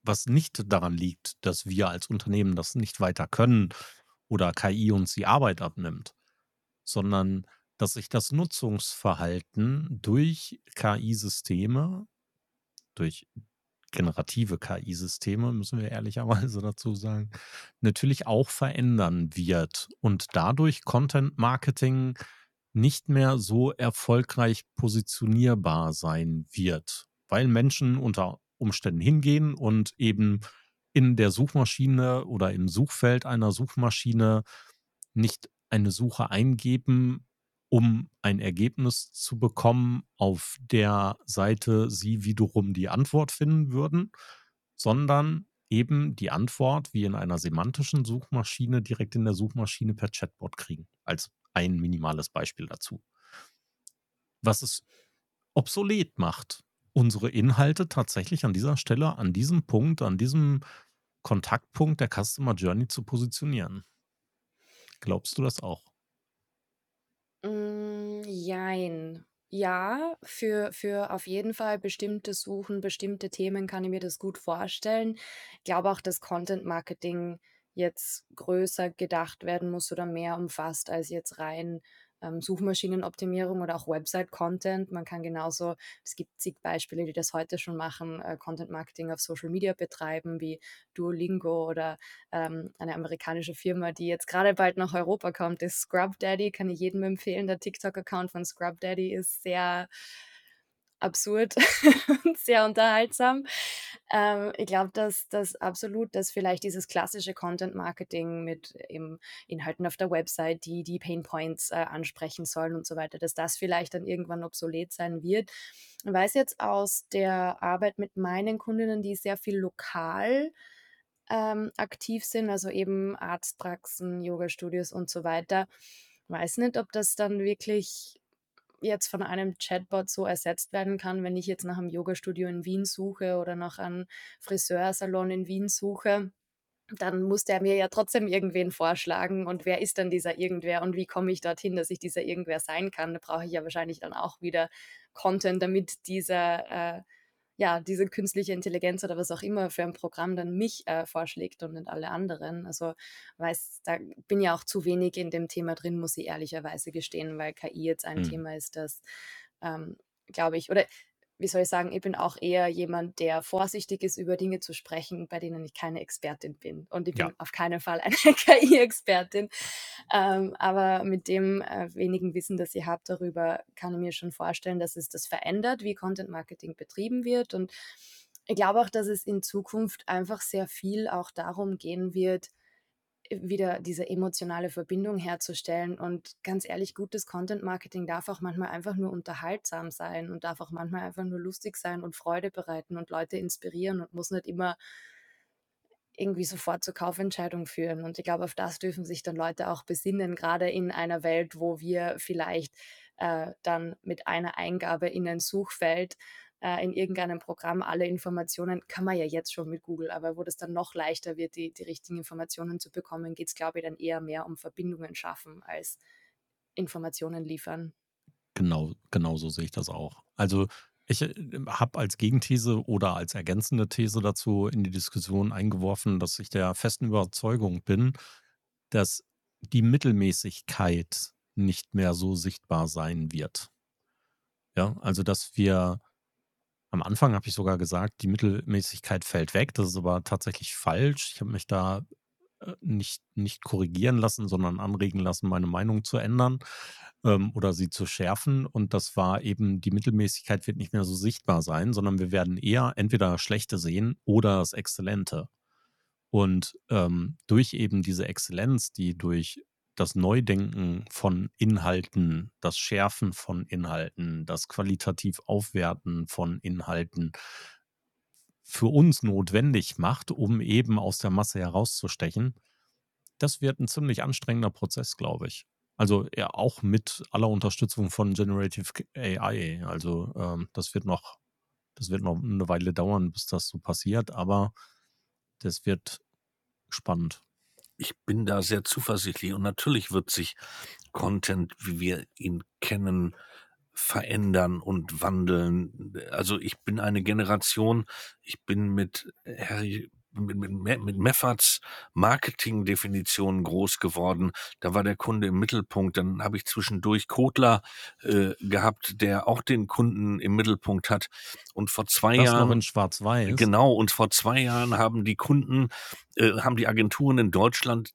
was nicht daran liegt, dass wir als Unternehmen das nicht weiter können oder KI uns die Arbeit abnimmt, sondern dass sich das Nutzungsverhalten durch KI-Systeme, durch generative KI-Systeme, müssen wir ehrlicherweise dazu sagen, natürlich auch verändern wird. Und dadurch Content Marketing nicht mehr so erfolgreich positionierbar sein wird, weil Menschen unter Umständen hingehen und eben in der Suchmaschine oder im Suchfeld einer Suchmaschine nicht eine Suche eingeben, um ein Ergebnis zu bekommen, auf der Seite sie wiederum die Antwort finden würden, sondern eben die Antwort wie in einer semantischen Suchmaschine direkt in der Suchmaschine per Chatbot kriegen. Als ein minimales Beispiel dazu. Was es obsolet macht, unsere Inhalte tatsächlich an dieser Stelle, an diesem Punkt, an diesem Kontaktpunkt der Customer Journey zu positionieren. Glaubst du das auch? Mm, Jein. Ja, für für auf jeden Fall bestimmte Suchen, bestimmte Themen kann ich mir das gut vorstellen. Ich glaube auch, dass Content Marketing jetzt größer gedacht werden muss oder mehr umfasst als jetzt rein ähm, Suchmaschinenoptimierung oder auch Website-Content. Man kann genauso, es gibt zig Beispiele, die das heute schon machen, äh, Content-Marketing auf Social Media betreiben, wie Duolingo oder ähm, eine amerikanische Firma, die jetzt gerade bald nach Europa kommt, ist Scrub Daddy. Kann ich jedem empfehlen. Der TikTok-Account von Scrub Daddy ist sehr absurd [laughs] und sehr unterhaltsam. Ähm, ich glaube, dass das absolut, dass vielleicht dieses klassische Content-Marketing mit eben Inhalten auf der Website, die die Pain Points äh, ansprechen sollen und so weiter, dass das vielleicht dann irgendwann obsolet sein wird. Ich weiß jetzt aus der Arbeit mit meinen Kundinnen, die sehr viel lokal ähm, aktiv sind, also eben Arztpraxen, Yoga-Studios und so weiter. Weiß nicht, ob das dann wirklich jetzt von einem Chatbot so ersetzt werden kann, wenn ich jetzt nach einem Yoga-Studio in Wien suche oder nach einem Friseursalon in Wien suche, dann muss der mir ja trotzdem irgendwen vorschlagen. Und wer ist dann dieser Irgendwer und wie komme ich dorthin, dass ich dieser Irgendwer sein kann? Da brauche ich ja wahrscheinlich dann auch wieder Content, damit dieser äh, ja, diese künstliche Intelligenz oder was auch immer für ein Programm dann mich äh, vorschlägt und nicht alle anderen. Also weiß, da bin ja auch zu wenig in dem Thema drin, muss ich ehrlicherweise gestehen, weil KI jetzt ein mhm. Thema ist, das, ähm, glaube ich, oder wie soll ich sagen, ich bin auch eher jemand, der vorsichtig ist, über Dinge zu sprechen, bei denen ich keine Expertin bin. Und ich bin ja. auf keinen Fall eine [laughs] KI-Expertin. Ähm, aber mit dem äh, wenigen Wissen, das ihr habt darüber, kann ich mir schon vorstellen, dass es das verändert, wie Content Marketing betrieben wird. Und ich glaube auch, dass es in Zukunft einfach sehr viel auch darum gehen wird, wieder diese emotionale Verbindung herzustellen. Und ganz ehrlich, gutes Content Marketing darf auch manchmal einfach nur unterhaltsam sein und darf auch manchmal einfach nur lustig sein und Freude bereiten und Leute inspirieren und muss nicht immer irgendwie sofort zur Kaufentscheidung führen. Und ich glaube, auf das dürfen sich dann Leute auch besinnen, gerade in einer Welt, wo wir vielleicht äh, dann mit einer Eingabe in ein Suchfeld äh, in irgendeinem Programm alle Informationen, kann man ja jetzt schon mit Google, aber wo das dann noch leichter wird, die, die richtigen Informationen zu bekommen, geht es, glaube ich, dann eher mehr um Verbindungen schaffen als Informationen liefern. Genau, genau so sehe ich das auch. Also ich äh, habe als Gegenthese oder als ergänzende These dazu in die Diskussion eingeworfen, dass ich der festen Überzeugung bin, dass die Mittelmäßigkeit nicht mehr so sichtbar sein wird. Ja, also dass wir am Anfang habe ich sogar gesagt, die Mittelmäßigkeit fällt weg. Das ist aber tatsächlich falsch. Ich habe mich da äh, nicht, nicht korrigieren lassen, sondern anregen lassen, meine Meinung zu ändern ähm, oder sie zu schärfen. Und das war eben, die Mittelmäßigkeit wird nicht mehr so sichtbar sein, sondern wir werden eher entweder Schlechte sehen oder das Exzellente. Und ähm, durch eben diese Exzellenz, die durch das Neudenken von Inhalten, das Schärfen von Inhalten, das qualitativ Aufwerten von Inhalten für uns notwendig macht, um eben aus der Masse herauszustechen, das wird ein ziemlich anstrengender Prozess, glaube ich. Also ja, auch mit aller Unterstützung von Generative AI. Also ähm, das wird noch, das wird noch eine Weile dauern, bis das so passiert, aber das wird spannend ich bin da sehr zuversichtlich und natürlich wird sich Content, wie wir ihn kennen, verändern und wandeln. Also ich bin eine Generation, ich bin mit Harry mit, mit, mit Mefferts Marketing-Definition groß geworden. Da war der Kunde im Mittelpunkt. Dann habe ich zwischendurch Kotler äh, gehabt, der auch den Kunden im Mittelpunkt hat. Und vor zwei das Jahren. Noch in Schwarz-Weiß. Genau. Und vor zwei Jahren haben die Kunden, äh, haben die Agenturen in Deutschland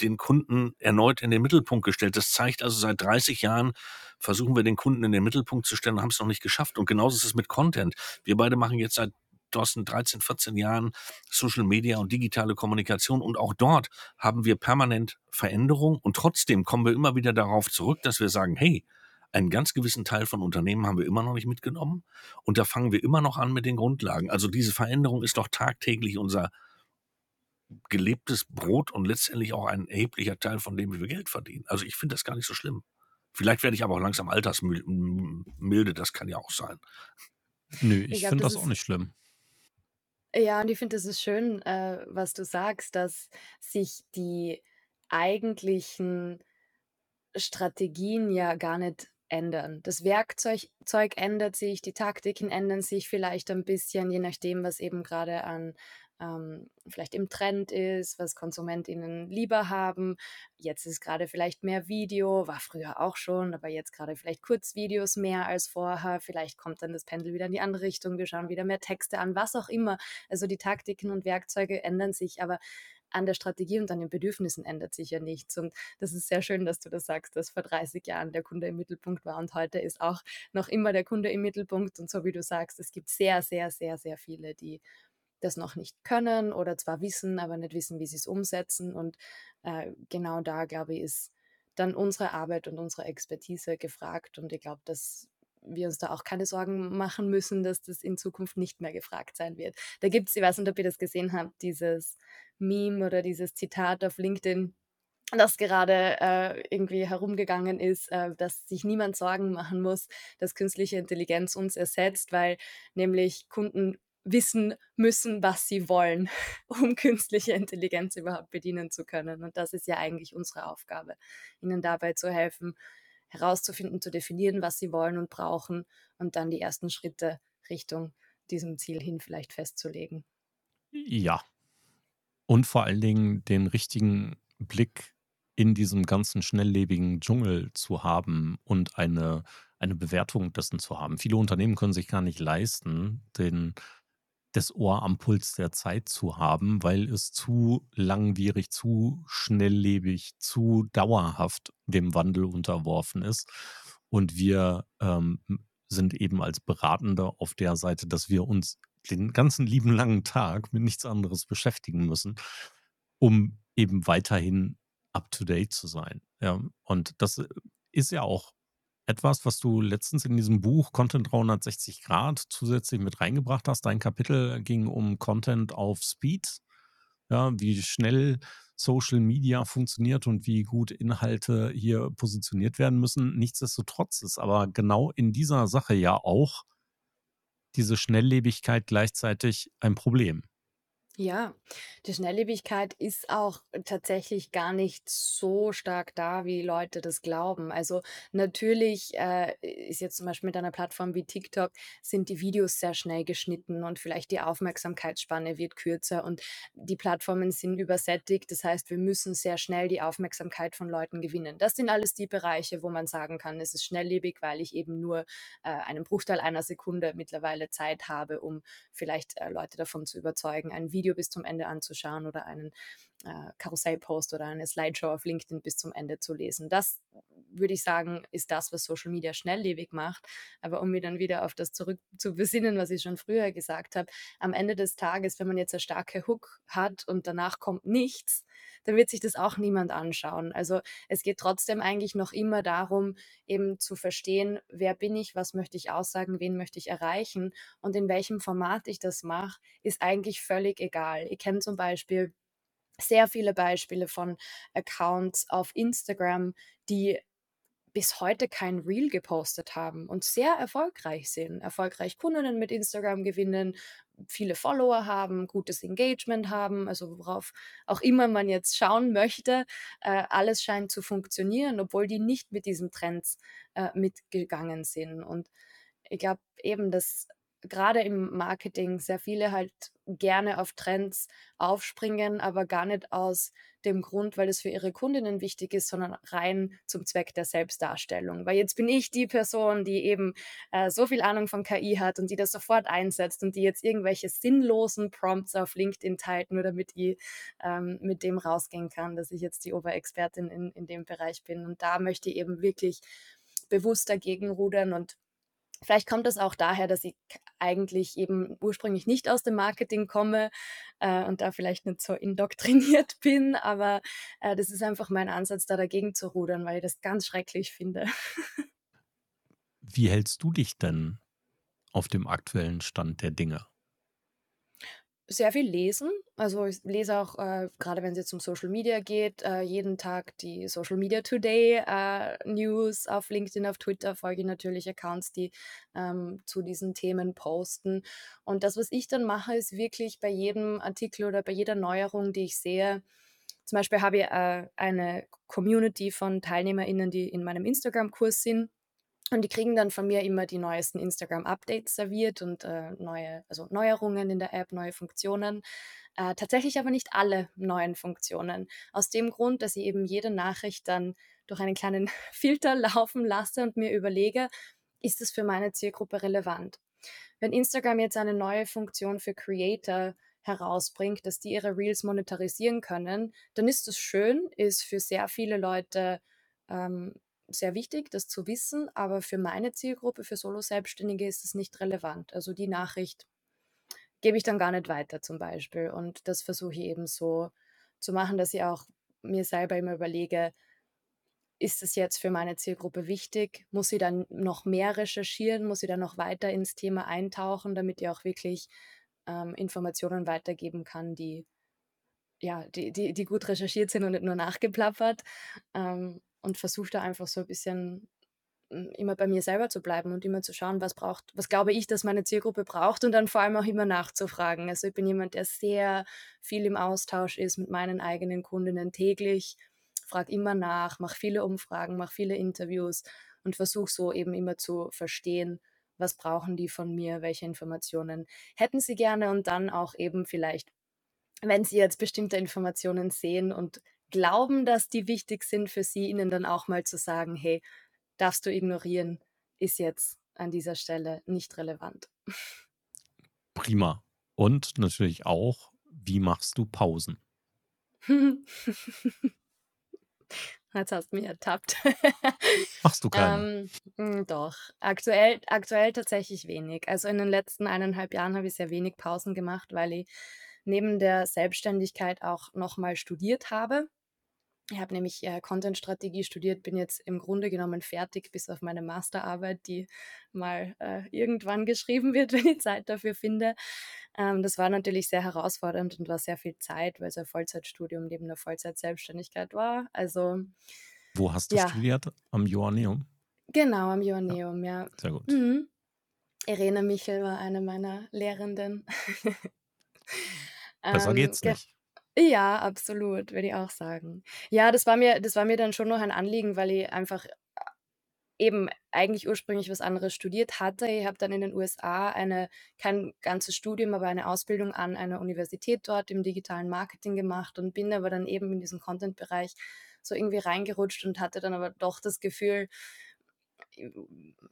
den Kunden erneut in den Mittelpunkt gestellt. Das zeigt also seit 30 Jahren versuchen wir den Kunden in den Mittelpunkt zu stellen und haben es noch nicht geschafft. Und genauso ist es mit Content. Wir beide machen jetzt seit Thorsten, 13, 14 Jahren Social Media und digitale Kommunikation. Und auch dort haben wir permanent Veränderung. Und trotzdem kommen wir immer wieder darauf zurück, dass wir sagen, hey, einen ganz gewissen Teil von Unternehmen haben wir immer noch nicht mitgenommen. Und da fangen wir immer noch an mit den Grundlagen. Also diese Veränderung ist doch tagtäglich unser gelebtes Brot und letztendlich auch ein erheblicher Teil von dem, wie wir Geld verdienen. Also ich finde das gar nicht so schlimm. Vielleicht werde ich aber auch langsam altersmilde, das kann ja auch sein. Nö, ich, ich finde das, das auch nicht schlimm. Ja, und ich finde, es ist schön, äh, was du sagst, dass sich die eigentlichen Strategien ja gar nicht ändern. Das Werkzeug Zeug ändert sich, die Taktiken ändern sich vielleicht ein bisschen, je nachdem, was eben gerade an ähm, vielleicht im Trend ist, was KonsumentInnen lieber haben. Jetzt ist gerade vielleicht mehr Video, war früher auch schon, aber jetzt gerade vielleicht Kurzvideos mehr als vorher. Vielleicht kommt dann das Pendel wieder in die andere Richtung. Wir schauen wieder mehr Texte an, was auch immer. Also die Taktiken und Werkzeuge ändern sich, aber an der Strategie und an den Bedürfnissen ändert sich ja nichts. Und das ist sehr schön, dass du das sagst, dass vor 30 Jahren der Kunde im Mittelpunkt war und heute ist auch noch immer der Kunde im Mittelpunkt. Und so wie du sagst, es gibt sehr, sehr, sehr, sehr viele, die das noch nicht können oder zwar wissen, aber nicht wissen, wie sie es umsetzen. Und äh, genau da, glaube ich, ist dann unsere Arbeit und unsere Expertise gefragt. Und ich glaube, dass wir uns da auch keine Sorgen machen müssen, dass das in Zukunft nicht mehr gefragt sein wird. Da gibt es, ich weiß nicht, ob ihr das gesehen habt, dieses Meme oder dieses Zitat auf LinkedIn, das gerade äh, irgendwie herumgegangen ist, äh, dass sich niemand Sorgen machen muss, dass künstliche Intelligenz uns ersetzt, weil nämlich Kunden wissen müssen, was sie wollen, [laughs] um künstliche Intelligenz überhaupt bedienen zu können. Und das ist ja eigentlich unsere Aufgabe, ihnen dabei zu helfen, herauszufinden, zu definieren, was sie wollen und brauchen und dann die ersten Schritte Richtung diesem Ziel hin vielleicht festzulegen. Ja. Und vor allen Dingen den richtigen Blick in diesem ganzen schnelllebigen Dschungel zu haben und eine, eine Bewertung dessen zu haben. Viele Unternehmen können sich gar nicht leisten, den das Ohr am Puls der Zeit zu haben, weil es zu langwierig, zu schnelllebig, zu dauerhaft dem Wandel unterworfen ist. Und wir ähm, sind eben als Beratende auf der Seite, dass wir uns den ganzen lieben langen Tag mit nichts anderes beschäftigen müssen, um eben weiterhin up-to-date zu sein. Ja, und das ist ja auch etwas, was du letztens in diesem Buch Content 360 Grad zusätzlich mit reingebracht hast. Dein Kapitel ging um Content auf Speed, ja, wie schnell Social Media funktioniert und wie gut Inhalte hier positioniert werden müssen. Nichtsdestotrotz ist aber genau in dieser Sache ja auch diese Schnelllebigkeit gleichzeitig ein Problem. Ja, die Schnelllebigkeit ist auch tatsächlich gar nicht so stark da, wie Leute das glauben. Also natürlich äh, ist jetzt zum Beispiel mit einer Plattform wie TikTok sind die Videos sehr schnell geschnitten und vielleicht die Aufmerksamkeitsspanne wird kürzer und die Plattformen sind übersättigt. Das heißt, wir müssen sehr schnell die Aufmerksamkeit von Leuten gewinnen. Das sind alles die Bereiche, wo man sagen kann, es ist schnelllebig, weil ich eben nur äh, einen Bruchteil einer Sekunde mittlerweile Zeit habe, um vielleicht äh, Leute davon zu überzeugen, ein Video Video bis zum Ende anzuschauen oder einen äh, Karussellpost oder eine Slideshow auf LinkedIn bis zum Ende zu lesen. Das würde ich sagen, ist das, was Social Media schnelllebig macht. Aber um mir dann wieder auf das zurück zu besinnen, was ich schon früher gesagt habe, am Ende des Tages, wenn man jetzt eine starke Hook hat und danach kommt nichts, dann wird sich das auch niemand anschauen. Also es geht trotzdem eigentlich noch immer darum, eben zu verstehen, wer bin ich, was möchte ich aussagen, wen möchte ich erreichen und in welchem Format ich das mache, ist eigentlich völlig egal. Ich kenne zum Beispiel sehr viele Beispiele von Accounts auf Instagram, die bis heute kein Reel gepostet haben und sehr erfolgreich sind, erfolgreich Kundinnen mit Instagram gewinnen, viele Follower haben, gutes Engagement haben, also worauf auch immer man jetzt schauen möchte, äh, alles scheint zu funktionieren, obwohl die nicht mit diesen Trends äh, mitgegangen sind. Und ich glaube eben, dass gerade im Marketing sehr viele halt gerne auf Trends aufspringen, aber gar nicht aus dem Grund, weil es für ihre Kundinnen wichtig ist, sondern rein zum Zweck der Selbstdarstellung. Weil jetzt bin ich die Person, die eben äh, so viel Ahnung von KI hat und die das sofort einsetzt und die jetzt irgendwelche sinnlosen Prompts auf LinkedIn teilt, nur damit ich ähm, mit dem rausgehen kann, dass ich jetzt die Oberexpertin in, in dem Bereich bin. Und da möchte ich eben wirklich bewusst dagegen rudern und Vielleicht kommt das auch daher, dass ich eigentlich eben ursprünglich nicht aus dem Marketing komme äh, und da vielleicht nicht so indoktriniert [laughs] bin, aber äh, das ist einfach mein Ansatz, da dagegen zu rudern, weil ich das ganz schrecklich finde. Wie hältst du dich denn auf dem aktuellen Stand der Dinge? Sehr viel lesen. Also ich lese auch, äh, gerade wenn es jetzt um Social Media geht, äh, jeden Tag die Social Media Today äh, News auf LinkedIn, auf Twitter folge ich natürlich Accounts, die ähm, zu diesen Themen posten. Und das, was ich dann mache, ist wirklich bei jedem Artikel oder bei jeder Neuerung, die ich sehe, zum Beispiel habe ich äh, eine Community von TeilnehmerInnen, die in meinem Instagram-Kurs sind Und die kriegen dann von mir immer die neuesten Instagram-Updates serviert und äh, neue, also Neuerungen in der App, neue Funktionen. Äh, tatsächlich aber nicht alle neuen Funktionen. Aus dem Grund, dass ich eben jede Nachricht dann durch einen kleinen [laughs] Filter laufen lasse und mir überlege, ist es für meine Zielgruppe relevant? Wenn Instagram jetzt eine neue Funktion für Creator herausbringt, dass die ihre Reels monetarisieren können, dann ist das schön, ist für sehr viele Leute ähm, sehr wichtig, das zu wissen, aber für meine Zielgruppe, für Solo-Selbstständige ist es nicht relevant. Also die Nachricht gebe ich dann gar nicht weiter zum Beispiel. Und das versuche ich eben so zu machen, dass ich auch mir selber immer überlege, ist es jetzt für meine Zielgruppe wichtig? Muss sie dann noch mehr recherchieren? Muss sie dann noch weiter ins Thema eintauchen, damit ich auch wirklich ähm, Informationen weitergeben kann, die, ja, die, die, die gut recherchiert sind und nicht nur nachgeplappert? Ähm, und versuche da einfach so ein bisschen hm, immer bei mir selber zu bleiben und immer zu schauen, was braucht, was glaube ich, dass meine Zielgruppe braucht und dann vor allem auch immer nachzufragen. Also ich bin jemand, der sehr viel im Austausch ist mit meinen eigenen Kundinnen täglich, frage immer nach, mache viele Umfragen, mache viele Interviews und versuche so eben immer zu verstehen, was brauchen die von mir, welche Informationen hätten sie gerne und dann auch eben vielleicht, wenn sie jetzt bestimmte Informationen sehen und glauben, dass die wichtig sind für sie, ihnen dann auch mal zu sagen, hey, darfst du ignorieren, ist jetzt an dieser Stelle nicht relevant. Prima. Und natürlich auch, wie machst du Pausen? [laughs] Jetzt hast du mich ertappt. [laughs] Machst du keine? ähm, hm, doch, aktuell, aktuell tatsächlich wenig. Also in den letzten eineinhalb Jahren habe ich sehr wenig Pausen gemacht, weil ich neben der Selbstständigkeit auch nochmal studiert habe. Ich habe nämlich äh, Content-Strategie studiert, bin jetzt im Grunde genommen fertig, bis auf meine Masterarbeit, die mal äh, irgendwann geschrieben wird, [laughs] wenn ich Zeit dafür finde. Ähm, das war natürlich sehr herausfordernd und war sehr viel Zeit, weil es ein Vollzeitstudium neben der Vollzeitselbstständigkeit war. Also Wo hast du ja, studiert? Am Joanneum? genau, am Ja, Joanneum, ja. sehr gut. Mhm. Irene Michel war eine meiner Lehrenden. [laughs] Besser ähm, geht's ge nicht. Ja, absolut, würde ich auch sagen. Ja, das war mir, das war mir dann schon noch ein Anliegen, weil ich einfach eben eigentlich ursprünglich was anderes studiert hatte. Ich habe dann in den USA eine, kein ganzes Studium, aber eine Ausbildung an einer Universität dort im digitalen Marketing gemacht und bin aber dann eben in diesen Content-Bereich so irgendwie reingerutscht und hatte dann aber doch das Gefühl,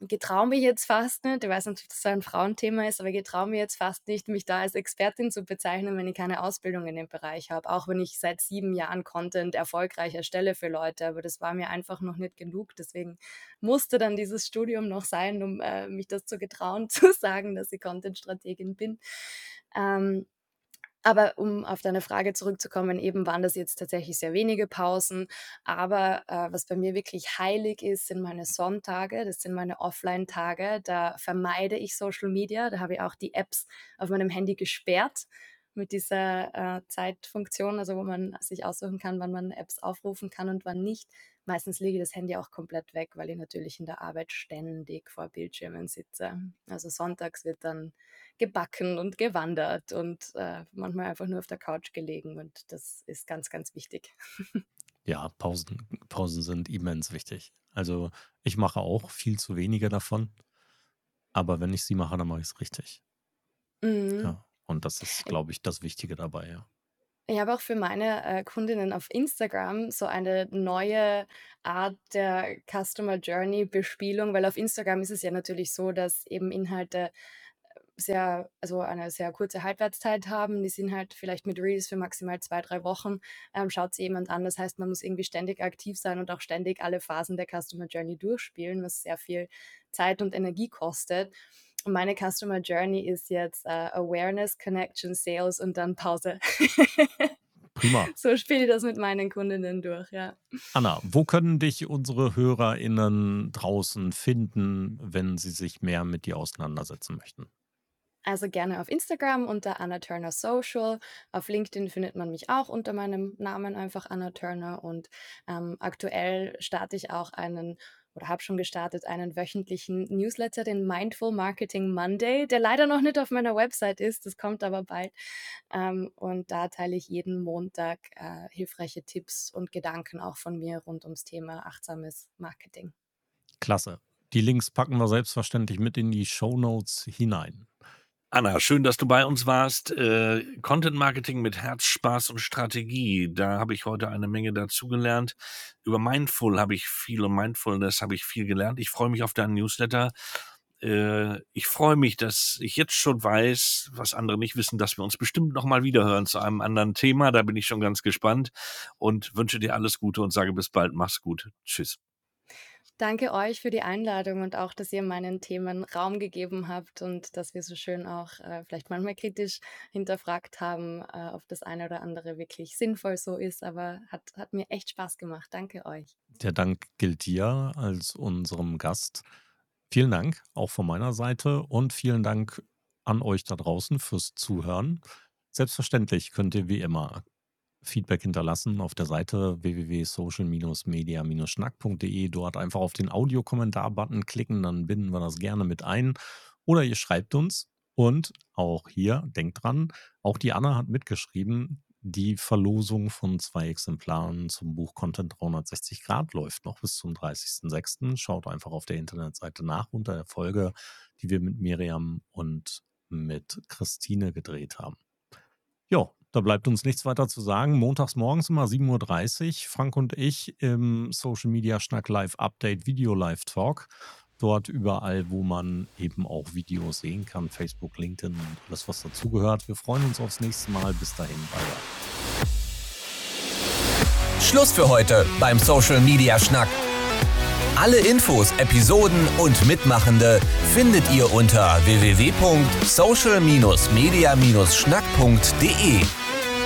getraue mich jetzt fast nicht, ich weiß nicht, ob das so ein Frauenthema ist, aber getraue mich jetzt fast nicht, mich da als Expertin zu bezeichnen, wenn ich keine Ausbildung in dem Bereich habe. Auch wenn ich seit sieben Jahren Content erfolgreich erstelle für Leute, aber das war mir einfach noch nicht genug. Deswegen musste dann dieses Studium noch sein, um äh, mich das zu getrauen, [laughs] zu sagen, dass ich Content-Strategin bin. Ähm, aber um auf deine Frage zurückzukommen, eben waren das jetzt tatsächlich sehr wenige Pausen. Aber äh, was bei mir wirklich heilig ist, sind meine Sonntage, das sind meine Offline-Tage. Da vermeide ich Social Media. Da habe ich auch die Apps auf meinem Handy gesperrt mit dieser äh, Zeitfunktion, also wo man sich aussuchen kann, wann man Apps aufrufen kann und wann nicht. Meistens lege ich das Handy auch komplett weg, weil ich natürlich in der Arbeit ständig vor Bildschirmen sitze. Also sonntags wird dann gebacken und gewandert und äh, manchmal einfach nur auf der Couch gelegen und das ist ganz, ganz wichtig. Ja, Pausen, Pausen sind immens wichtig. Also ich mache auch viel zu wenige davon, aber wenn ich sie mache, dann mache ich es richtig. Mhm. Ja, und das ist, glaube ich, das Wichtige dabei, ja. Ich habe auch für meine äh, Kundinnen auf Instagram so eine neue Art der Customer Journey Bespielung, weil auf Instagram ist es ja natürlich so, dass eben Inhalte sehr, also eine sehr kurze Halbwertszeit haben. Die sind halt vielleicht mit Reels für maximal zwei, drei Wochen. Ähm, schaut sie jemand an. Das heißt, man muss irgendwie ständig aktiv sein und auch ständig alle Phasen der Customer Journey durchspielen, was sehr viel Zeit und Energie kostet. Und meine Customer Journey ist jetzt äh, Awareness, Connection, Sales und dann Pause. [laughs] Prima. so spiele ich das mit meinen Kundinnen durch, ja. Anna, wo können dich unsere HörerInnen draußen finden, wenn sie sich mehr mit dir auseinandersetzen möchten? Also gerne auf Instagram unter Anna Turner Social. Auf LinkedIn findet man mich auch unter meinem Namen einfach Anna Turner. Und ähm, aktuell starte ich auch einen oder habe schon gestartet einen wöchentlichen Newsletter, den Mindful Marketing Monday, der leider noch nicht auf meiner Website ist. Das kommt aber bald. Ähm, und da teile ich jeden Montag äh, hilfreiche Tipps und Gedanken auch von mir rund ums Thema achtsames Marketing. Klasse. Die Links packen wir selbstverständlich mit in die Show Notes hinein. Anna, schön, dass du bei uns warst. Äh, Content Marketing mit Herz, Spaß und Strategie. Da habe ich heute eine Menge dazugelernt. Über Mindful habe ich viel und Mindfulness habe ich viel gelernt. Ich freue mich auf deinen Newsletter. Äh, ich freue mich, dass ich jetzt schon weiß, was andere nicht wissen, dass wir uns bestimmt nochmal wiederhören zu einem anderen Thema. Da bin ich schon ganz gespannt und wünsche dir alles Gute und sage bis bald. Mach's gut. Tschüss. Danke euch für die Einladung und auch, dass ihr meinen Themen Raum gegeben habt und dass wir so schön auch äh, vielleicht manchmal kritisch hinterfragt haben, äh, ob das eine oder andere wirklich sinnvoll so ist. Aber hat, hat mir echt Spaß gemacht. Danke euch. Der Dank gilt dir als unserem Gast. Vielen Dank auch von meiner Seite und vielen Dank an euch da draußen fürs Zuhören. Selbstverständlich könnt ihr wie immer Feedback hinterlassen auf der Seite www.social-media-schnack.de. Dort einfach auf den Audiokommentar-Button klicken, dann binden wir das gerne mit ein. Oder ihr schreibt uns. Und auch hier, denkt dran, auch die Anna hat mitgeschrieben, die Verlosung von zwei Exemplaren zum Buch Content 360 Grad läuft noch bis zum 30.06. Schaut einfach auf der Internetseite nach unter der Folge, die wir mit Miriam und mit Christine gedreht haben. Ja, da bleibt uns nichts weiter zu sagen. Montags morgens immer 7.30 Uhr, Frank und ich im Social Media Schnack Live Update Video Live Talk. Dort überall, wo man eben auch Videos sehen kann, Facebook, LinkedIn und alles, was dazugehört. Wir freuen uns aufs nächste Mal. Bis dahin, bye bye. Schluss für heute beim Social Media Schnack. Alle Infos, Episoden und Mitmachende findet ihr unter www.social-media-schnack.de.